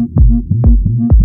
Mm-hmm.